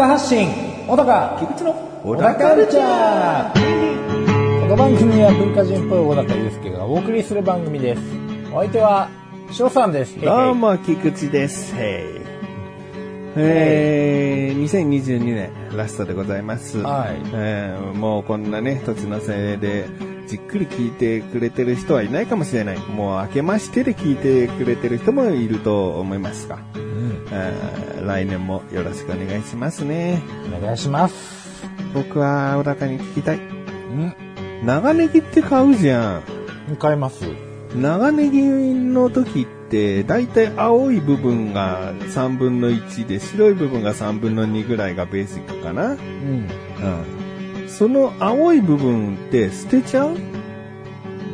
高発信小高菊池の小高カルチャー。この番組は文化人っぽい小高祐介がお送りする番組です。お相手は翔さんです。どうも、菊池です。へい。えー、2022年ラストでございます。はい。えーもうこんなね、年のせいで、じっくり聞いてくれてる人はいないかもしれない。もう明けましてで聞いてくれてる人もいると思いますが、うん。えー来年もよろしくお願いしますね。お願いします僕は小高に聞きたい。うん長ネギって買うじゃん。買います長ネギの時って、だいたい青い部分が3分の1で、白い部分が3分の2ぐらいがベーシックかな。うんうん。その青い部分って捨てちゃう？う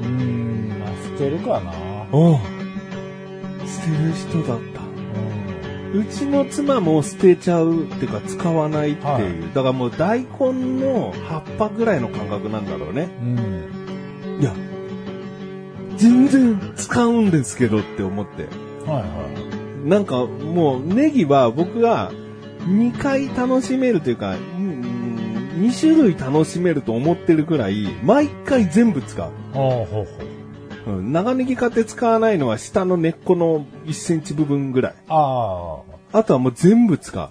んまあ捨てるかなお捨てる人だった。うちの妻も捨てちゃうっていうか使わないっていう。はいだからもう大根の葉っぱぐらいの感覚なんだろうね。うんいや、全然使うんですけどって思って。はいはなんかもうネギは僕が2回楽しめるというか、2種類楽しめると思ってるくらい、毎回全部使う。いほうほうほううん、長ネギ買って使わないのは下の根っこの1センチ部分ぐらい。ああとはもう全部使う。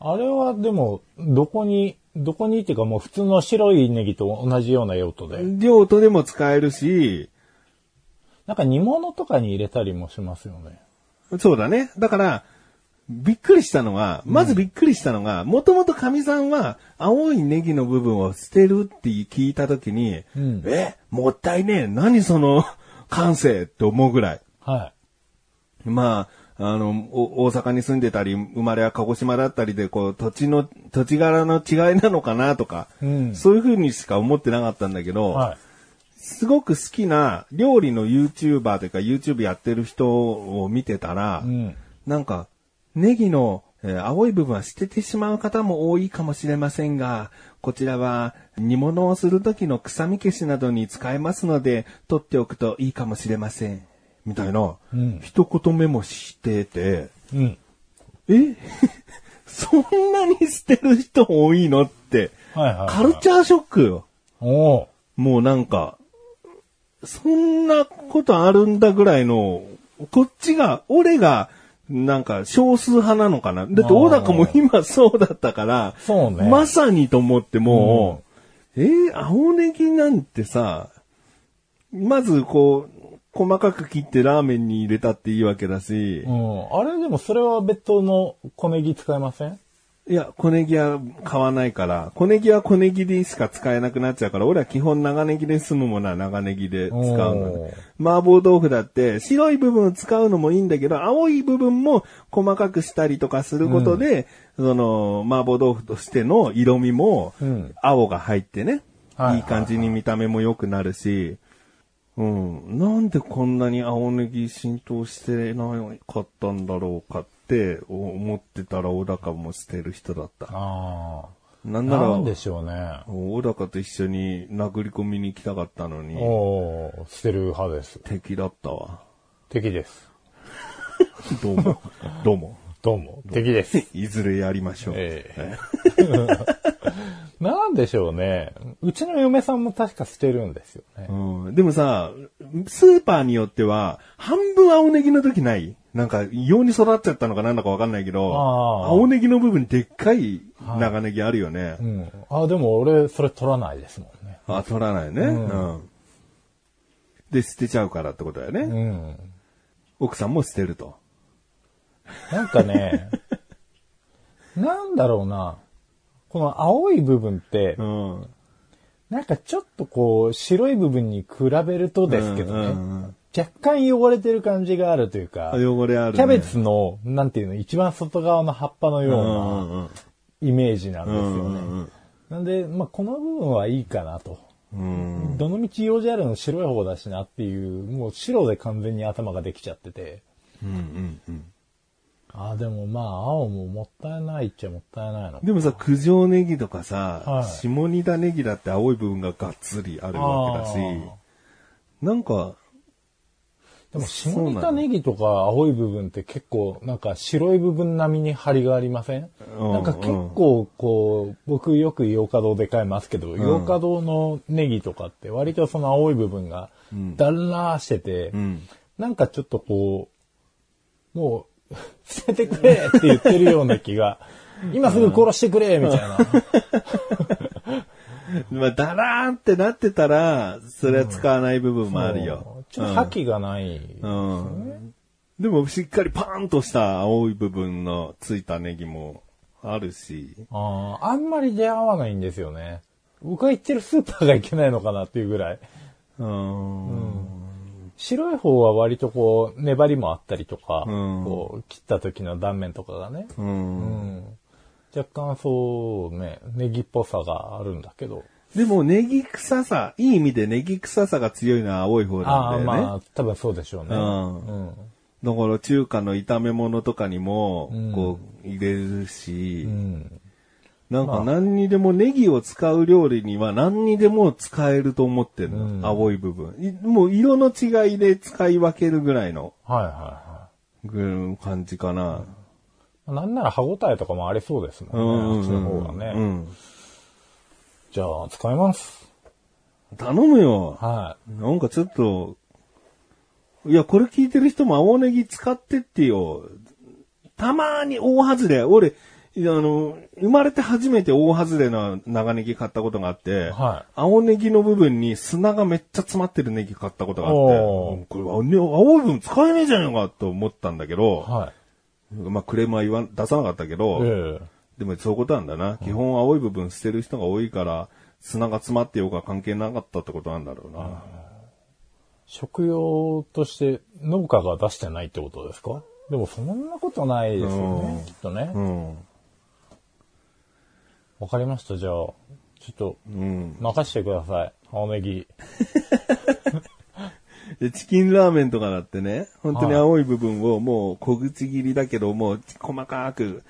ああれはでもどこにどこにっていうかもう普通の白いネギと同じような用途で用途でも使えるし、なんか煮物とかに入れたりもしますよね。そうだね。だから、びっくりしたのは、まずびっくりしたのが、もともと神さんは青いネギの部分を捨てるって聞いたときに、うんえ、もったいねえ。何その感性って思うぐらい。はまあ、あの、お大阪に住んでたり、生まれは鹿児島だったりで、こう、土地の、土地柄の違いなのかなとか、うんそういう風にしか思ってなかったんだけど、い。はい。すごく好きな料理の YouTuber というか YouTube やってる人を見てたら、うん。なんか、ネギの、えー青い部分は捨ててしまう方も多いかもしれませんが、こちらは煮物をする時の臭み消しなどに使えますので、取っておくといいかもしれません。みたいな、うん。一言メモしてて、うん。え？そんなに捨てる人多いのって、はいはいはい。カルチャーショックよ。もうなんか、そんなことあるんだぐらいの、こっちが、俺が、なんか少数派なのかな？だって小高も今そうだったから、そうね。まさにと思ってもう、えー青ネギなんてさ、まずこう、細かく切ってラーメンに入れたっていいわけだし、うん。あれでもそれは別途の小ネギ使えません？いや、小ネギは買わないから、小ネギは小ネギでしか使えなくなっちゃうから、俺は基本長ネギで済むものは長ネギで使うのね。麻婆豆腐だって、白い部分を使うのもいいんだけど、青い部分も細かくしたりとかすることで、その、麻婆豆腐としての色味もうん、青が入ってね、はい。いい感じに見た目も良くなるし、うん、なんでこんなに青ネギ浸透してなかったんだろうかって思ってたら小高も捨てる人だった。ああ。なんなら、なんでしょうね。小高と一緒に殴り込みに行きたかったのに、おお捨てる派です。敵だったわ。敵です。どうも、どうも。どうも、敵です。いずれやりましょう。え なんでしょうね。うちの嫁さんも確か捨てるんですよね。うん、でもさ、スーパーによっては、半分青ネギの時ないなんか、異様に育っちゃったのかなんだかわかんないけど、青ネギの部分でっかい長ネギあるよね。うん。あ、でも俺、それ取らないですもんね。あ、取らないね、うん。で、捨てちゃうからってことだよね。うん。奥さんも捨てると。なんかね、なんだろうな。この青い部分ってう、ん。なんかちょっとこう、白い部分に比べるとですけどね、うんうんうん若干汚れてる感じがあるというか、汚れある、ね。キャベツの、なんていうの、一番外側の葉っぱのようなんイメージなんですよね。うんうんうんなんで、まあ、この部分はいいかなと。うん。どの道用事あるの白い方だしなっていう、もう白で完全に頭ができちゃってて、うんうんうん。ああ、でもまあ、青ももったいないっちゃもったいないの。でもさ、九条ネギとかさ、はい下仁田ネギだって青い部分ががっつりあるわけだしなんか、でも、下仁田ネギとか青い部分って結構、なんか白い部分並みに張りがありません？うんなんか結構、こう、僕よく洋華堂で買いますけど、洋華堂のネギとかって割とその青い部分がだらーしてて、うん。なんかちょっとこう、もう、捨ててくれって言ってるような気が、今すぐ殺してくれみたいな。まあ、だらーんってなってたら、それは使わない部分もあるよ。ちょっと覇気がない。うん。でも、しっかりパーンとした青い部分のついたネギもあるし。あーあんまり出会わないんですよね。僕が行ってるスーパーがいけないのかなっていうぐらい。うん。白い方は割とこう、粘りもあったりとか、うんこう、切った時の断面とかがね、う。うんん、若干そうね、ネギっぽさがあるんだけど。でも、ネギ臭さ、いい意味でネギ臭さが強いのは青い方ああ、なんだよね。まあ、多分そうでしょうね。うんうんだから中華の炒め物とかにもうん、こう、入れるし、うんなんか何にでもネギを使う料理には何にでも使えると思ってるの、うん青い部分い。もう色の違いで使い分けるぐらいのはいはいはぐ感じかな。い。なんなら歯応えとかもありそうですもんね。あっちの方がね。うん。じゃあ、使います。頼むよ。はなんかちょっと、いや、これ聞いてる人も青ネギ使ってってよ。たまに大外れ。俺、いやあの、生まれて初めて大外れな長ネギ買ったことがあって、はい青ネギの部分に砂がめっちゃ詰まってるネギ買ったことがあってこれ青い部分使えねえじゃんかと思ったんだけど、い。はまあクレームは言わん出さなかったけど、い。ええでもそういうことなんだな。基本青い部分捨てる人が多いから、砂が詰まってようが関係なかったってことなんだろうな。食用として農家が出してないってことですか？でもそんなことないですようんね、きっとね。うん。わかりました。じゃあ、ちょっと、うん。任してください。青ネギ。で、チキンラーメンとかだってね、本当に青い部分をもう小口切りだけど、もう細かく、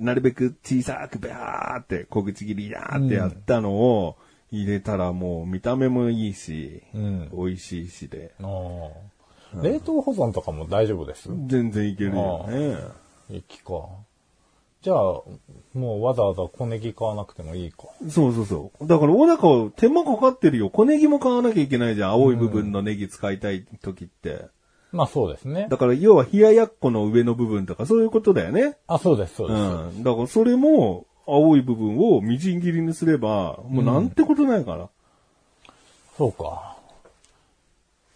なるべく小さくビャーって小口切りやーってやったのを入れたらもう見た目もいいし、うん。美味しいしで、あー冷凍保存とかも大丈夫です？全然いけるよね。いい気か。じゃあ、もうわざわざ小ネギ買わなくてもいいか。そうそうそう。だから、小高手間かかってるよ。小ネギも買わなきゃいけないじゃん。青い部分のネギ使いたい時って。まあそうですね。だから、要は冷ややっこの上の部分とかそういうことだよね。あ、そうです、そううです。ん。だからそれも、青い部分をみじん切りにすれば、もうなんてことないから。そうか。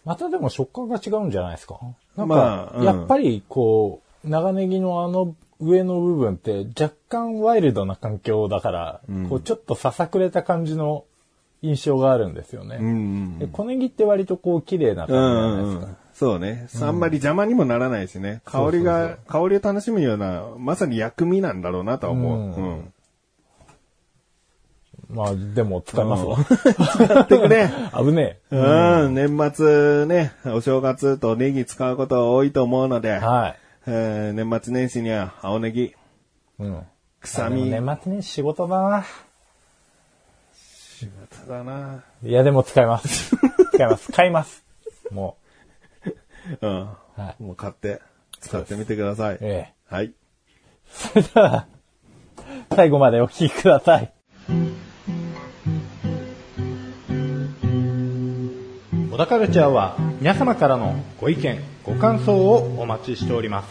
またでも食感が違うんじゃないですか？なんか、まあうんやっぱりこう、長ネギのあの上の部分って若干ワイルドな環境だから、こうちょっとささくれた感じの印象があるんですよね。うん。で小ネギって割とこう綺麗なう感じじゃないんですか。うん。そうね。あんまり邪魔にもならないしね。香りが、香りを楽しむような、まさに薬味なんだろうなとは思う。うんうん。まあでも使いますわ。やってくれ。危ねうん、年末ね、お正月とネギ使うことが多いと思うので、え。はい。えー年末年始には青ネギ、うん。臭み、年末年始仕事だな。だな。いやでも使います。使います。買います。もうん。う。はい。もう買って、使ってみてください。ええ。はい。それでは、最後までお聞きください。小田カルチャーは皆様からのご意見、ご感想をお待ちしております。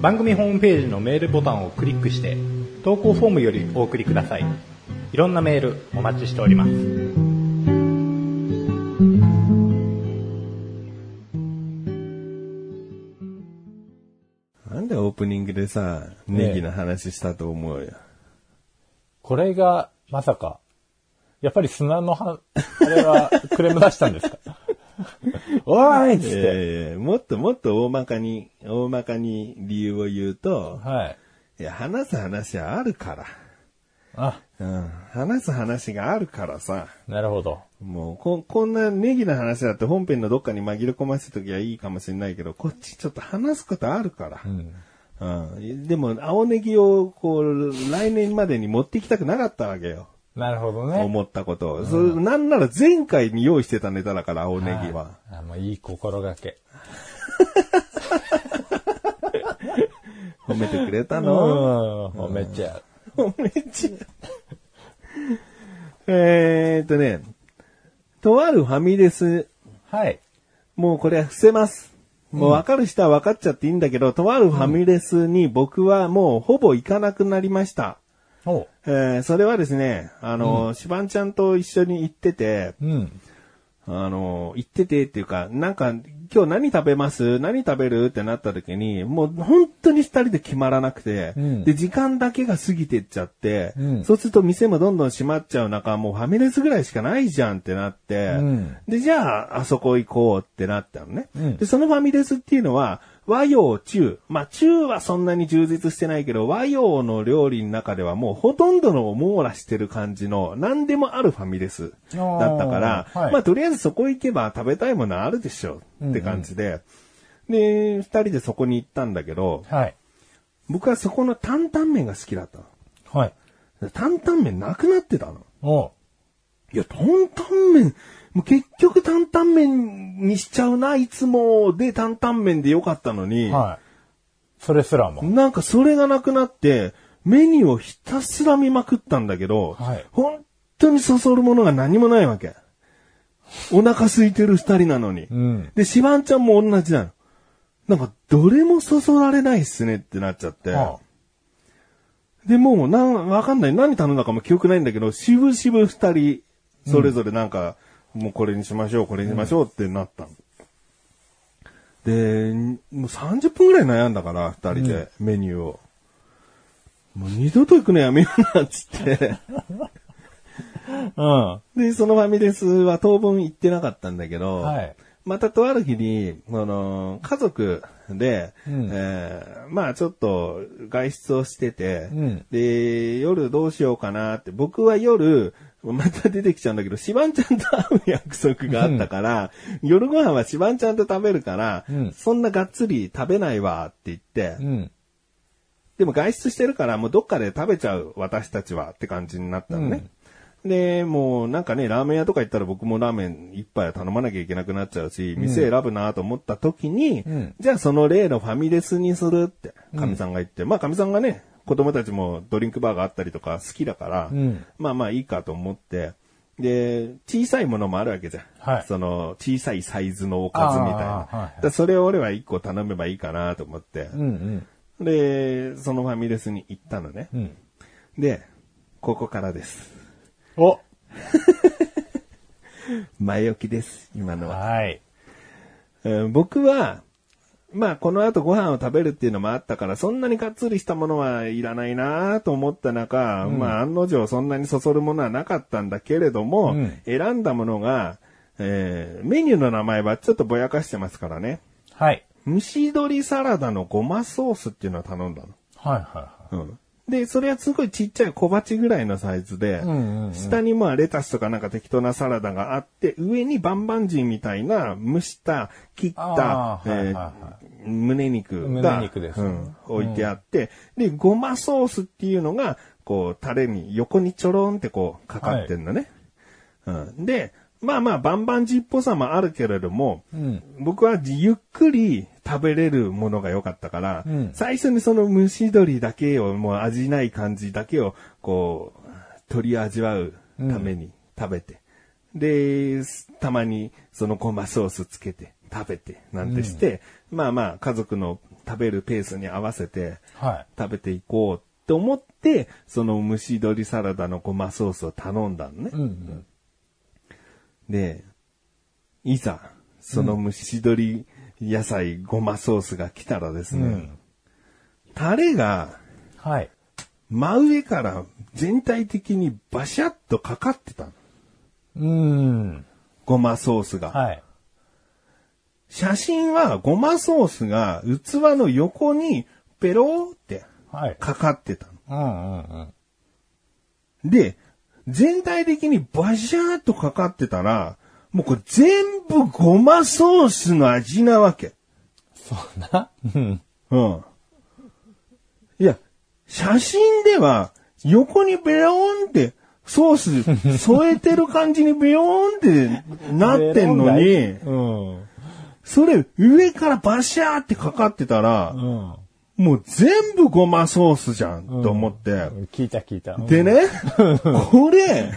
番組ホームページのメールボタンをクリックして、投稿フォームよりお送りください。いろんなメールお待ちしております。でさ、ネギの話したと思うよ。これが、まさか、やっぱり砂のは、あれはクレーム出したんですか？おーいっつっいて。やいやもっともっと大まかに、大まかに理由を言うと、はい。いや、話す話はあるから。あ、うん。話す話があるからさ。なるほど。もう、こ、こんなネギの話だって本編のどっかに紛れ込ませときはいいかもしれないけど、こっちちょっと話すことあるから。うん。うん。でも、青ネギを、こう、来年までに持ってきたくなかったわけよ。なるほどね。思ったことを。それなんなら前回に用意してたネタだから、青ネギは。あもういい心がけ。褒めてくれたうん、の褒めちゃ褒めちゃう。えーっとね、とあるファミレス、う。はい。もうこれは伏せます。もう分かる人は分かっちゃっていいんだけど、とあるファミレスに僕はもうほぼ行かなくなりました。えーそれはですね、あの、シバンちゃんと一緒に行ってて、うん。あの、行っててっていうか、なんか、今日何食べます？何食べる？ってなった時に、もう本当に二人で決まらなくて、うん。で、時間だけが過ぎてっちゃって、うん。そうすると店もどんどん閉まっちゃう中、もうファミレスぐらいしかないじゃんってなって、うん。で、じゃあ、あそこ行こうってなったのね。うん。で、そのファミレスっていうのは、和洋中。まあ、中はそんなに充実してないけど、和洋の料理の中ではもうほとんどの網羅してる感じの、何でもあるファミレスだったから、はいまあ、とりあえずそこ行けば食べたいものあるでしょって感じで、で、二人でそこに行ったんだけど、はい。僕はそこの担々麺が好きだったはい。の。担々麺なくなってたの。いや、担々麺、もう結局担々麺にしちゃうな、いつもで担々麺でよかったのに、はい。それすらも。なんかそれがなくなって、メニューをひたすら見まくったんだけど、はい本当にそそるものが何もないわけ。お腹空いてる二人なのに。うん。で、シバンちゃんも同じなの。なんか、どれもそそられないっすねってなっちゃって。はで、もう、なん、わかんない。何頼んだかも記憶ないんだけど、しぶしぶ二人、それぞれなんか、もうこれにしましょう、これにしましょうってなったの。で、もう30分ぐらい悩んだから、二人で、メニューを。もう二度と行くのやめような、っつって。うん。で、そのファミレスは当分行ってなかったんだけど、はいまたとある日に、あの、家族で、うんえーまあちょっと外出をしてて、うんで、夜どうしようかなって、僕は夜、また出てきちゃうんだけど、シバンちゃんと会う約束があったから、夜ご飯はシバンちゃんと食べるから、うん。そんながっつり食べないわって言って、うん。でも外出してるからもうどっかで食べちゃう私たちはって感じになったのね。で、もうなんかね、ラーメン屋とか行ったら僕もラーメン一杯は頼まなきゃいけなくなっちゃうし、店選ぶなと思った時に、うん。じゃあその例のファミレスにするって、神さんが言って、まあ神さんがね、子供たちもドリンクバーがあったりとか好きだから、うんまあまあいいかと思って、で、小さいものもあるわけじゃん。はいその小さいサイズのおかずみたいな。はいはいそれを俺は一個頼めばいいかなと思って。うんうん。で、そのファミレスに行ったのね。うん。で、ここからです。お前置きです、今のは。はい。うん僕は、まあ、この後ご飯を食べるっていうのもあったから、そんなにがっつりしたものはいらないなと思った中、まあ、案の定そんなにそそるものはなかったんだけれども、うん選んだものが、えーメニューの名前はちょっとぼやかしてますからね。はい。蒸し鶏サラダのごまソースっていうのを頼んだの。はいはうん。で、それはすごいちっちゃい小鉢ぐらいのサイズで、下にまあレタスとかなんか適当なサラダがあって、上にバンバンジーみたいな蒸した、切ったえ胸肉が、胸肉ですね。うん置いてあって、で、ごまソースっていうのが、こう、タレに横にちょろんってこう、かかってんのね。うん。で、まあまあ、バンバンジーっぽさもあるけれども、うん。僕はゆっくり食べれるものが良かったから、うん最初にその蒸し鶏だけを、もう味ない感じだけを、こう、取り味わうために食べて、で、たまにそのごまソースつけて食べて、なんてして、まあまあ、家族の食べるペースに合わせて、はい。食べていこうって思って、その蒸し鶏サラダのごまソースを頼んだのね。うんうん。で、いざ、その蒸し鶏野菜ごまソースが来たらですね、うんタレがはい。真上から全体的にバシャッとかかってたの。うん。ごまソースが。はい。写真はごまソースが器の横にペローってはい。かかってたの。うんうんうん。で、全体的にバシャーっとかかってたら、もうこれ全部ごまソースの味なわけ。そうな。うん。うん。いや、写真では、横にベヨーンって、ソース添えてる感じにベヨーンってなってんのに、うん。それ上からバシャーってかかってたら、うん。もう全部ごまソースじゃん、と思って。聞いた聞いた。でね、これ、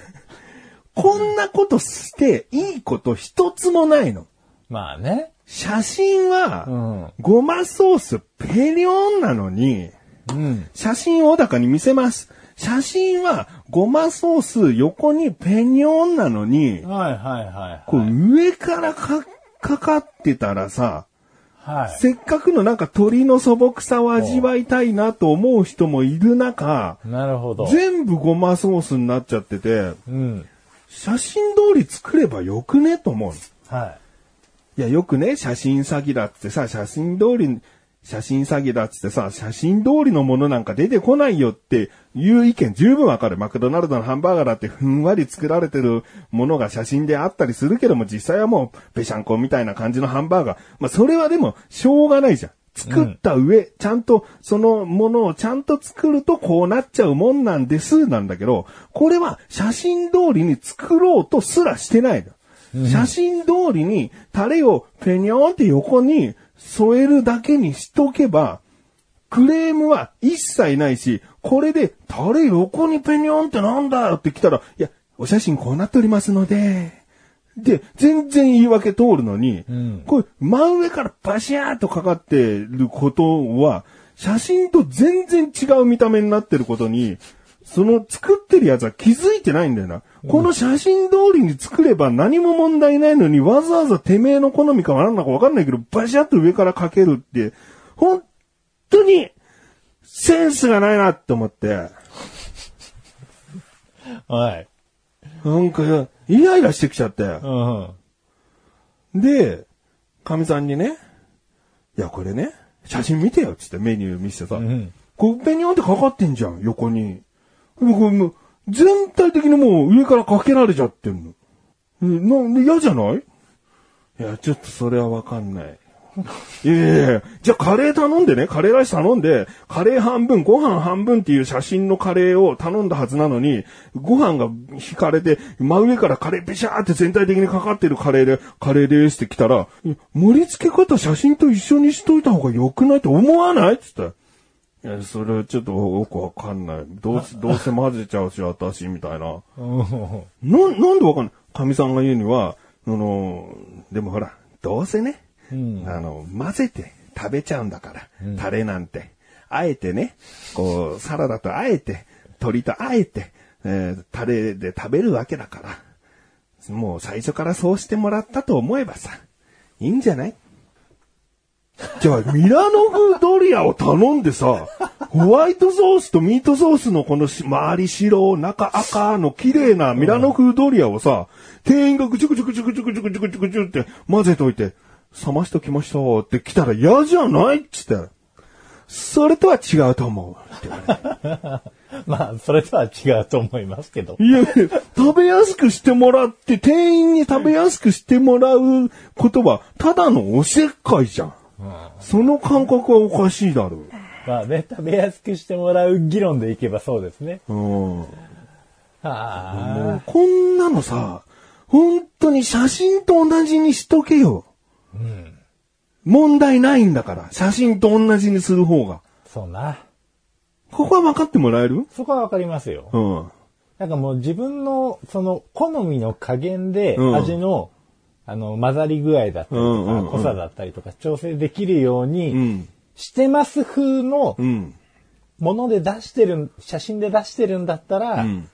こんなことしていいこと一つもないの。まあね。写真うは、ん。ごまソースペリオンなのに、うん。写真を小高に見せます。写真はごまソース横にペニョンなのに、はいはいはいこうはい。上からかかかってたらさ、はい。せっかくのなんか鳥の素朴さを味わいたいなと思う人もいる中、なるほど。全部ごまソースになっちゃってて、うん。写真通り作ればよくね？と思うの。はいや、よくね、写真詐欺だってさ、写真通り、写真詐欺だっつってさ、写真通りのものなんか出てこないよっていう意見十分わかる。マクドナルドのハンバーガーだってふんわり作られてるものが写真であったりするけども、実際はもう、ぺしゃんこみたいな感じのハンバーガー。まあ、それはでも、しょうがないじゃん。作った上、ちゃんと、そのものをちゃんと作るとこうなっちゃうもんなんです、なんだけど、これは写真通りに作ろうとすらしてないの。写真通りにタレをペニョンって横に添えるだけにしとけば、クレームは一切ないし、これでタレ横にペニョンってなんだよって来たら、いや、お写真こうなっておりますので、で、全然言い訳通るのに、んこれ真上からバシャーっとかかってることは、写真と全然違う見た目になってることに、その作ってるやつは気づいてないんだよな。この写真通りに作れば何も問題ないのに、わざわざてめえの好みかなんだかわかんないけど、バシャッと上からかけるって、本当に、センスがないなって思って、はい。なんか、イライラしてきちゃって。うん。で、かみさんにね、いや、これね、写真見てよ、つってメニュー見せてさ、んこう、ペニョンってかかってんじゃん、横に。でもこれもう全体的にもう上からかけられちゃってんの。うんなんで嫌じゃない？いや、ちょっとそれはわかんない。いやいやいやじゃあカレー頼んでね、カレーライス頼んで、カレー半分、ご飯半分っていう写真のカレーを頼んだはずなのに、ご飯が引かれて、真上からカレーペシャーって全体的にかかってるカレーで、カレーですって来たら、盛り付け方写真と一緒にしといた方が良くないって思わない？っつって。いや、それはちょっとよくわかんない。どうせ、どうせ混ぜちゃうし、私、みたいな。うん。な、なんでわかんない？神さんが言うには、あの、でもほら、どうせね、うん、あの、混ぜて食べちゃうんだから、うん、タレなんて。あえてね、こう、サラダとあえて、鶏とあえて、えー、タレで食べるわけだから、もう最初からそうしてもらったと思えばさ、いいんじゃない？じゃあ、ミラノ風ドリアを頼んでさ、ホワイトソースとミートソースのこの周り白、中赤の綺麗なミラノ風ドリアをさ、店員がぐちゅぐちゅぐちゅぐちゅぐちゅぐちゅぐちゅって混ぜといて、冷ましときましたって来たら嫌じゃないっつって。それとは違うと思うって言われて。まあ、それとは違うと思いますけど。いや食べやすくしてもらって、店員に食べやすくしてもらうことは、ただのおせっかいじゃん。その感覚はおかしいだろまあね、食べやすくしてもらう議論でいけばそうですね。う。うん。はあ。こんなのさ、本当に写真と同じにしとけよ。問題ないんだから、写真と同じにする方が。そうな。ここは分かってもらえる？そこはわかりますよ。うん。なんかもう自分の、その、好みの加減でうん味の、あの、混ざり具合だったりうんうんうんとか、濃さだったりとか調整できるよううにん。してます風のうん。もので出してる、写真で出してるんだったら、うん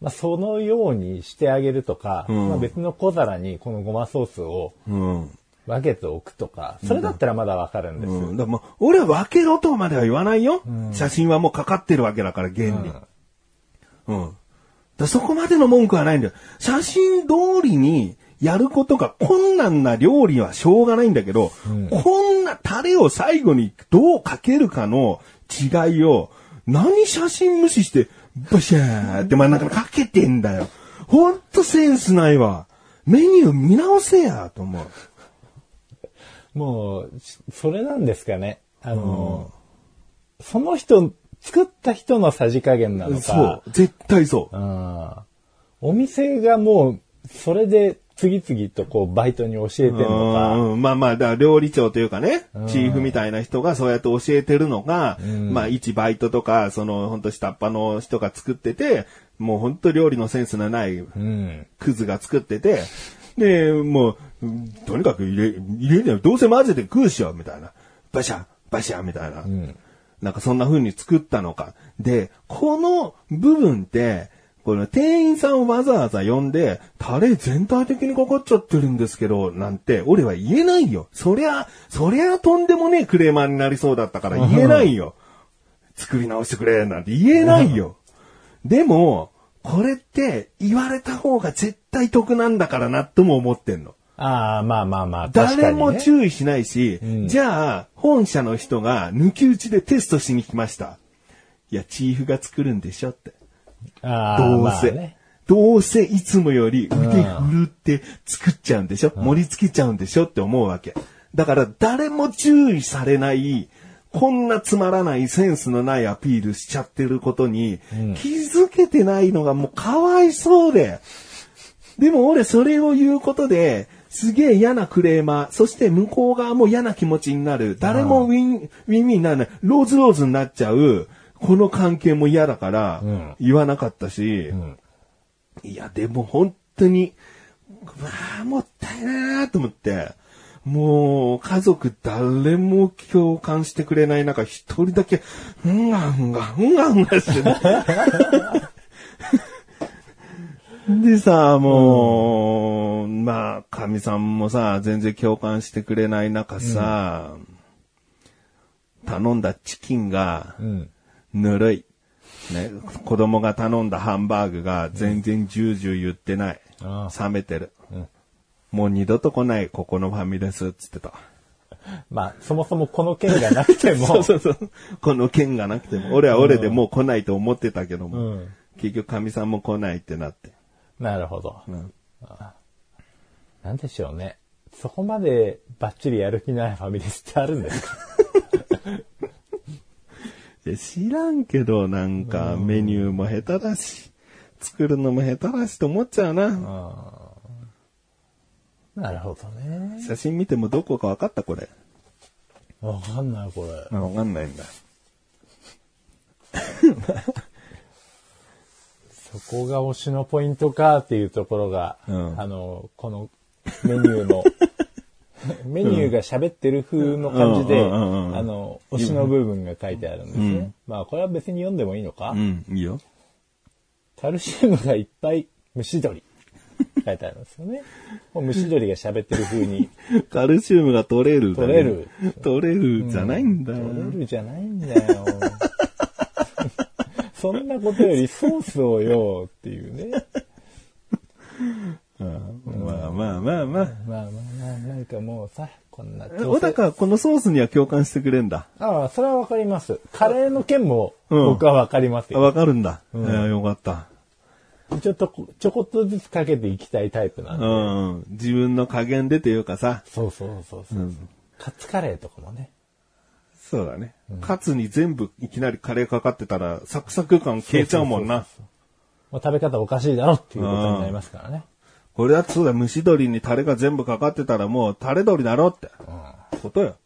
まあ、そのようにしてあげるとか、うんまあ、別の小皿にこのごまソースをうん。分けておくとか、それだったらまだわかるんですよ。うん。だもう俺は分けろとまでは言わないよ。写真はもうかかってるわけだから、原理。うん。だからそこまでの文句はないんだよ。写真通りにやることが困難な料理はしょうがないんだけど、こんなタレを最後にどうかけるかの違いを、何写真無視して、バシャーって真ん中にかけてんだよ。ほんとセンスないわ。メニュー見直せや、と思う。もう、しそれなんですかね。あの、その人作った人のさじ加減なのか。そう。絶対そう。うん。お店がもう、それで次々とこう、バイトに教えてんのか。うんまあまあ、だ料理長というかね、チーフみたいな人がそうやって教えてるのが、まあ一バイトとか、その本当下っ端の人が作ってて、もう本当料理のセンスのないうん。クズが作ってて、で、もう、うんとにかく入れ、入れるよ。どうせ混ぜて食うしよ、みたいな。バシャ、バシャ、みたいな。なんかそんな風に作ったのか。で、この部分って、この店員さんをわざわざ呼んで、タレ全体的にかかっちゃってるんですけど、なんて、俺は言えないよ。そりゃ、そりゃとんでもねえクレーマーになりそうだったから言えないよ。作り直してくれ、なんて言えないよ。でも、これって言われた方が絶対得なんだからなとも思ってんの。ああ、まあまあまあ、確か誰に、ね。も注意しないし、んじゃあ、本社の人が抜き打ちでテストしに来ました。いや、チーフが作るんでしょって。ああどうせ。まあねどうせいつもより腕振るって作っちゃうんでしょ、盛り付けちゃうんでしょって思うわけ。だから誰も注意されない、こんなつまらないセンスのないアピールしちゃってることに、気づけてないのがもうかわいそうで。でも俺それを言うことで、すげえ嫌なクレーマー、そして向こう側も嫌な気持ちになる、誰もウィン、ウィンウィンにならない、ローズローズになっちゃう、この関係も嫌だからん、言わなかったし、いや、でも本当に、うわあ、もったいないなと思って、もう、家族誰も共感してくれない中、一人だけ、うんがうんが、うんがうんがしてね。でさ、もう、まあ、神さんもさ、全然共感してくれない中さ、頼んだチキンが、うん。ぬるい。ね、子供が頼んだハンバーグが全然ジュージュー言ってない。あ冷めてる。もう二度と来ない、ここのファミレス、つってた。まあ、そもそもこの件がなくても、そうそうそう。この件がなくても、俺は俺でもう来ないと思ってたけども、うん結局神さんも来ないってなって。なるほど。んなんでしょうね。そこまでバッチリやる気ないファミレスってあるんですか？知らんけど、なんかメニューも下手だし、作るのも下手だしと思っちゃうな。なるほどね。写真見てもどこか分かったこれ。わかんない、これ。あ分かんないんだ。そこが推しのポイントかっていうところが、うんあの、このメニューの、メニューが喋ってる風の感じで、うんうんうんうんあの、推しの部分が書いてあるんですね。まあ、これは別に読んでもいいのか、うん、いいよ。カルシウムがいっぱい蒸し鶏。書いてあるんですよね。もう蒸し鶏が喋ってる風に。カルシウムが取れるだね、取れる取れるじゃないんだよ。取れるじゃないんだよ。そんなことよりソースをよっていうね。まあまあまあまあ。まあまあまあ、なんかもうさ、こんな小高、このソースには共感してくれんだ。ああ、それはわかります。カレーの件もうん僕はわかりますあよ。わかるんだ。いやよかった。ちょっとこ、ちょこっとずつかけていきたいタイプなんで。うん。自分の加減でというかさ。そうそうそうそう。カツカレーとかもね。そうだね。カツに全部いきなりカレーかかってたら、サクサク感消えちゃうもんな。もう食べ方おかしいだろっていうことになりますからね。これだってそうだ、蒸し鶏にタレが全部かかってたらもうタレ鶏だろって。ことよ。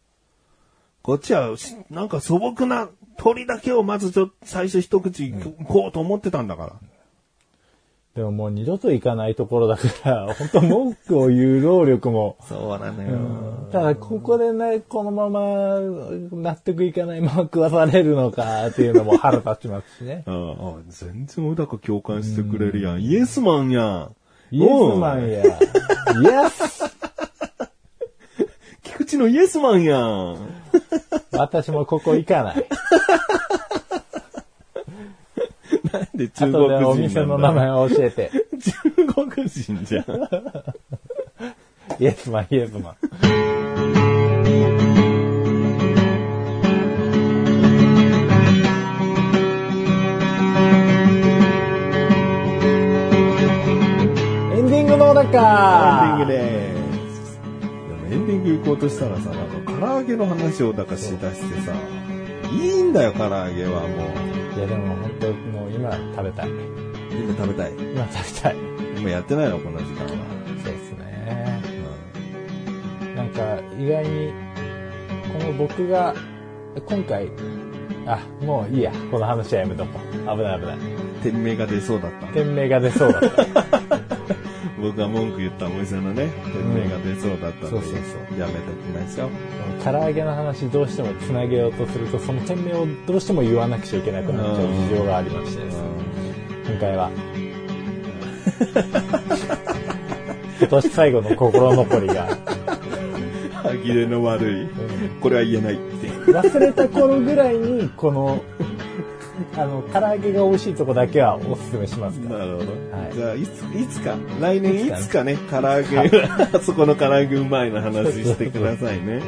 こっちはし、なんか素朴な鶏だけをまずちょっと最初一口いこうと思ってたんだから。でももう二度と行かないところだから、本当文句を言う労力も。そうなのよ。ただ、ここでね、このまま納得いかないまま食わされるのかっていうのも腹立ちますしね。う んあ全然小高共感してくれるやん。イエスマンやん。イエスマンや。イエス 菊池のイエスマンやん。私もここ行かない。なんで中国人店のなんだ名前を教えて。中国人じゃん。イエスマン、イエスマン。エンディングの中エンディングです。でもエンディング行こうとしたらさ、なんか唐揚げの話をだかしだしてさ、いいんだよ、唐揚げはもう。いやでも本当もう今食べたい。今食べたい。今食べたい。今やってないの、この時間は。そうですね。なんか意外に、この僕が今回、あ、もういいや。この話はやめとこう。危ない危ない。店名が出そうだった。店名が出そうだった。僕が文句言ったお店のね、店名が出そうだったんで、そうそうそうやめときましょう。唐揚げの話どうしてもつなげようとすると、その店名をどうしても言わなくちゃいけなくなっちゃう事情がありましてですね。今回は。今年最後の心残りが、歯切れの悪い。これは言えないって。忘れた頃ぐらいに、この、あの、唐揚げが美味しいとこだけはおすすめしますから。なるほど。はいじゃあ、いつ、いつか、来年いいつかね唐揚げ、あそこの唐揚げうまいの話してくださいね。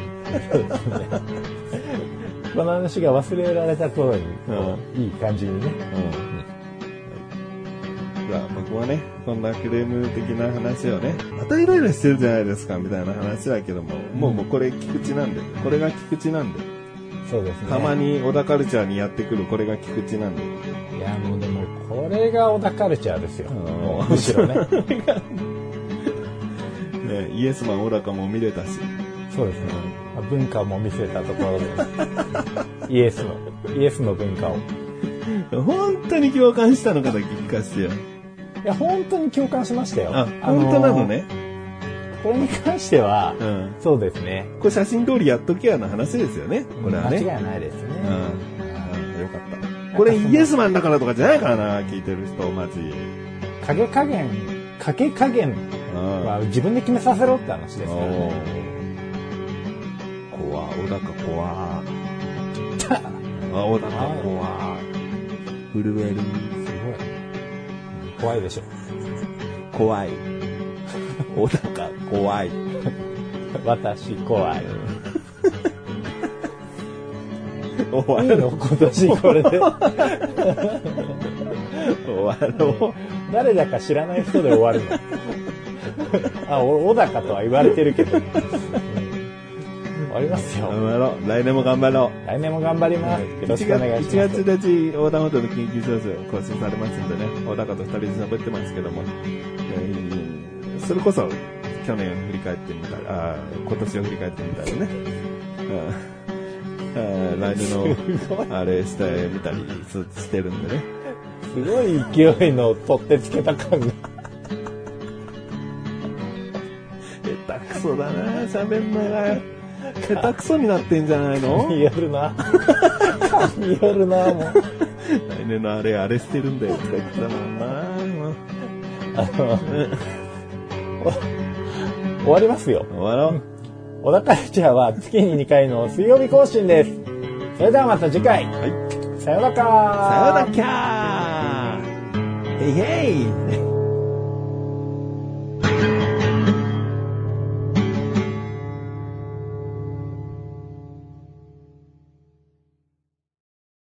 この話が忘れられた頃に、こういい感じにね。うん。じゃあ僕はね、こんなクレーム的な話をね、またイライラしてるじゃないですか、みたいな話だけども、もうもうこれ菊池なんで、これが菊池なんで、そうですね。たまに小田カルチャーにやってくるこれが菊池なんで。いや、もうでも、これが小田カルチャーですよ。うんむしろね。ね、イエスマン小高も見れたし、そうですね。まあ文化も見せたところで、イエスの、イエスの文化を。本当に共感したのかだけ聞かせてよ。いや、本当に共感しましたよ。あ、あのー本当なの。ね。これに関しては、うん。そうですね。これ写真通りやっときやの話ですよね。これはね。間違いないですね。うん。あよかった。これイエスマンだからとかじゃないからな、聞いてる人、マジ。影加減、かけ加減うんは自分で決めさせろって話ですからおね。ー怖小高怖あ、小高怖 震える。すごい。怖いでしょ。怖い。小高怖い。私怖い。終わいいの今年これで。終わろ誰だか知らない人で終わるの。あ、お小高とは言われてるけど。うん終わりますう。よ。頑張ろう。来年も頑張ろう。来年も頑張ります。よろしくお願いします。1月1日、横断歩道の緊急招集更新されますんでね、小高と二人で喋ってますけども、えーそれこそ、去年を振り返ってみたり、あー今年を振り返ってみたりね、あーあー来年の、あれしてみたりししてるんでね。すごい勢いの取ってつけた感が。下手くそだな喋んのが。下手くそになってんじゃないの？によるな。によるな、もう。来年のあれ、あれしてるんだよとか言ってたもんなあの、終わりますよ。終わろう。小田カルチャーは月に2回の水曜日更新です。それではまた次回。はい。さようならさよならキャーヘイヘイ